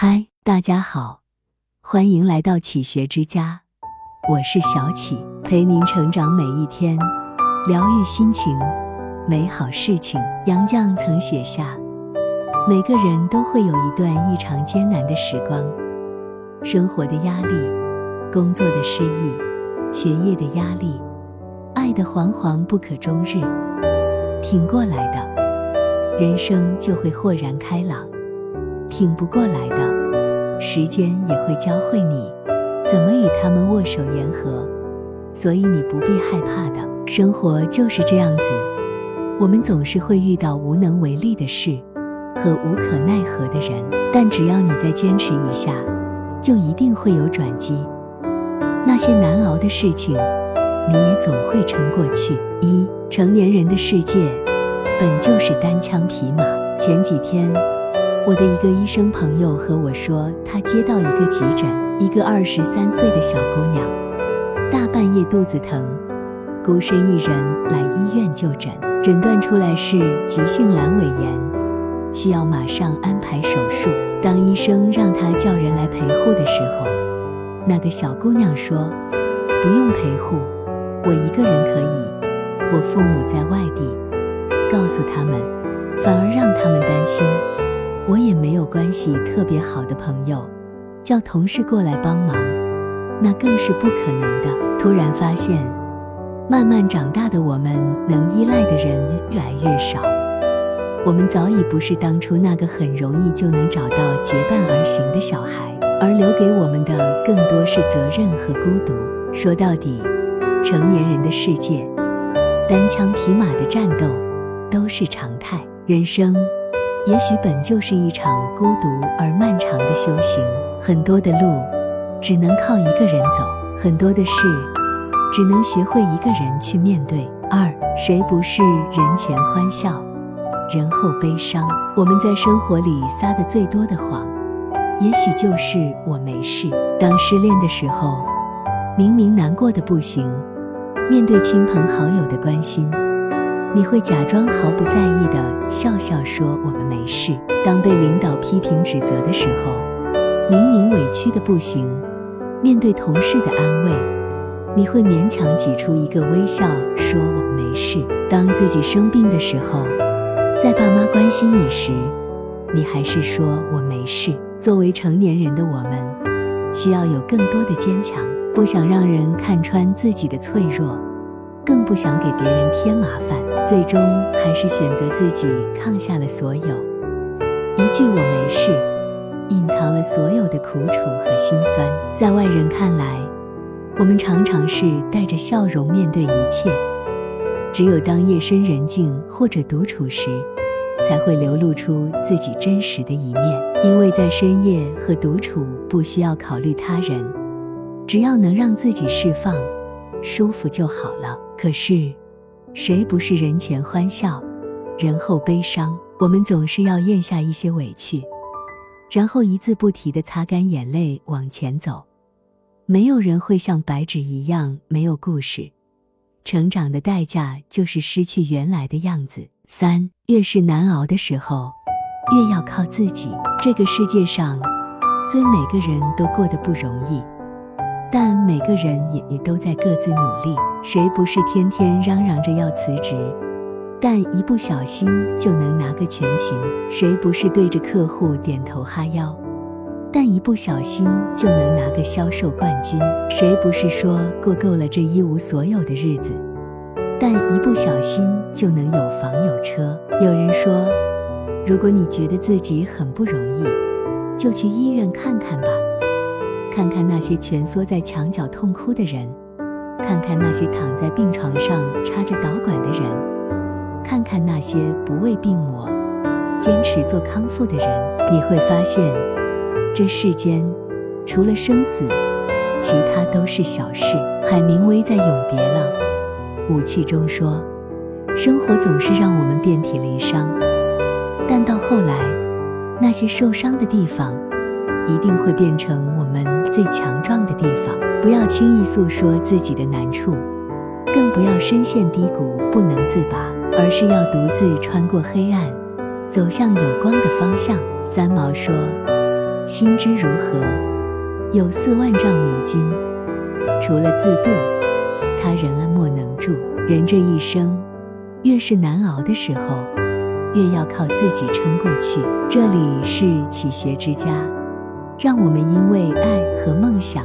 嗨，大家好，欢迎来到启学之家，我是小启，陪您成长每一天，疗愈心情，美好事情。杨绛曾写下：每个人都会有一段异常艰难的时光，生活的压力，工作的失意，学业的压力，爱的惶惶不可终日，挺过来的，人生就会豁然开朗。挺不过来的，时间也会教会你怎么与他们握手言和，所以你不必害怕的。生活就是这样子，我们总是会遇到无能为力的事和无可奈何的人，但只要你再坚持一下，就一定会有转机。那些难熬的事情，你也总会撑过去。一成年人的世界本就是单枪匹马。前几天。我的一个医生朋友和我说，他接到一个急诊，一个二十三岁的小姑娘，大半夜肚子疼，孤身一人来医院就诊，诊断出来是急性阑尾炎，需要马上安排手术。当医生让他叫人来陪护的时候，那个小姑娘说：“不用陪护，我一个人可以，我父母在外地。”告诉他们，反而让他们担心。我也没有关系特别好的朋友，叫同事过来帮忙，那更是不可能的。突然发现，慢慢长大的我们，能依赖的人越来越少。我们早已不是当初那个很容易就能找到结伴而行的小孩，而留给我们的更多是责任和孤独。说到底，成年人的世界，单枪匹马的战斗都是常态。人生。也许本就是一场孤独而漫长的修行，很多的路只能靠一个人走，很多的事只能学会一个人去面对。二，谁不是人前欢笑，人后悲伤？我们在生活里撒的最多的谎，也许就是我没事。当失恋的时候，明明难过的不行，面对亲朋好友的关心。你会假装毫不在意的笑笑说我们没事。当被领导批评指责的时候，明明委屈的不行，面对同事的安慰，你会勉强挤出一个微笑说我们没事。当自己生病的时候，在爸妈关心你时，你还是说我没事。作为成年人的我们，需要有更多的坚强，不想让人看穿自己的脆弱。更不想给别人添麻烦，最终还是选择自己抗下了所有。一句“我没事”，隐藏了所有的苦楚和心酸。在外人看来，我们常常是带着笑容面对一切。只有当夜深人静或者独处时，才会流露出自己真实的一面。因为在深夜和独处，不需要考虑他人，只要能让自己释放。舒服就好了。可是，谁不是人前欢笑，人后悲伤？我们总是要咽下一些委屈，然后一字不提的擦干眼泪往前走。没有人会像白纸一样没有故事。成长的代价就是失去原来的样子。三，越是难熬的时候，越要靠自己。这个世界上，虽每个人都过得不容易。但每个人也也都在各自努力，谁不是天天嚷嚷着要辞职，但一不小心就能拿个全勤？谁不是对着客户点头哈腰，但一不小心就能拿个销售冠军？谁不是说过够了这一无所有的日子，但一不小心就能有房有车？有人说，如果你觉得自己很不容易，就去医院看看吧。看看那些蜷缩在墙角痛哭的人，看看那些躺在病床上插着导管的人，看看那些不畏病魔、坚持做康复的人，你会发现，这世间除了生死，其他都是小事。海明威在《永别了，武器》中说：“生活总是让我们遍体鳞伤，但到后来，那些受伤的地方。”一定会变成我们最强壮的地方。不要轻易诉说自己的难处，更不要深陷低谷不能自拔，而是要独自穿过黑暗，走向有光的方向。三毛说：“心之如何？有四万丈迷津。除了自渡，他人安莫能助。人这一生，越是难熬的时候，越要靠自己撑过去。这里是启学之家，让我们因为爱和梦想